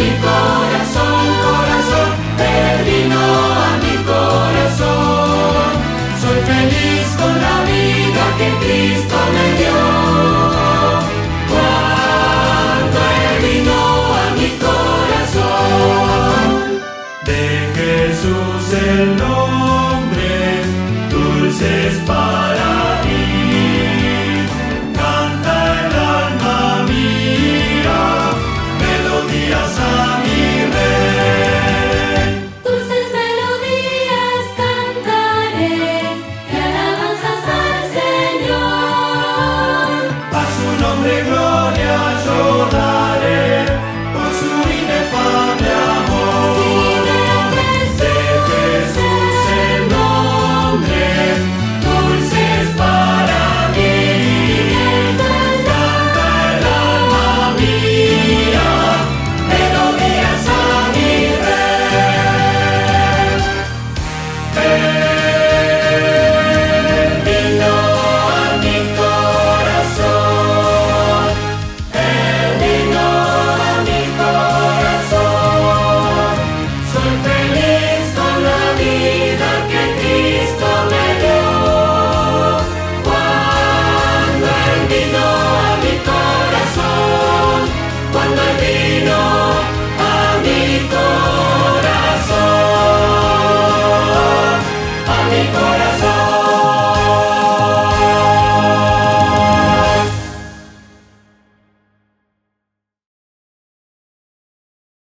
mi corazón, corazón, peregrino a mi corazón. Soy feliz con la vida que Cristo me dio. Cuando vino a mi corazón, de Jesús el nombre.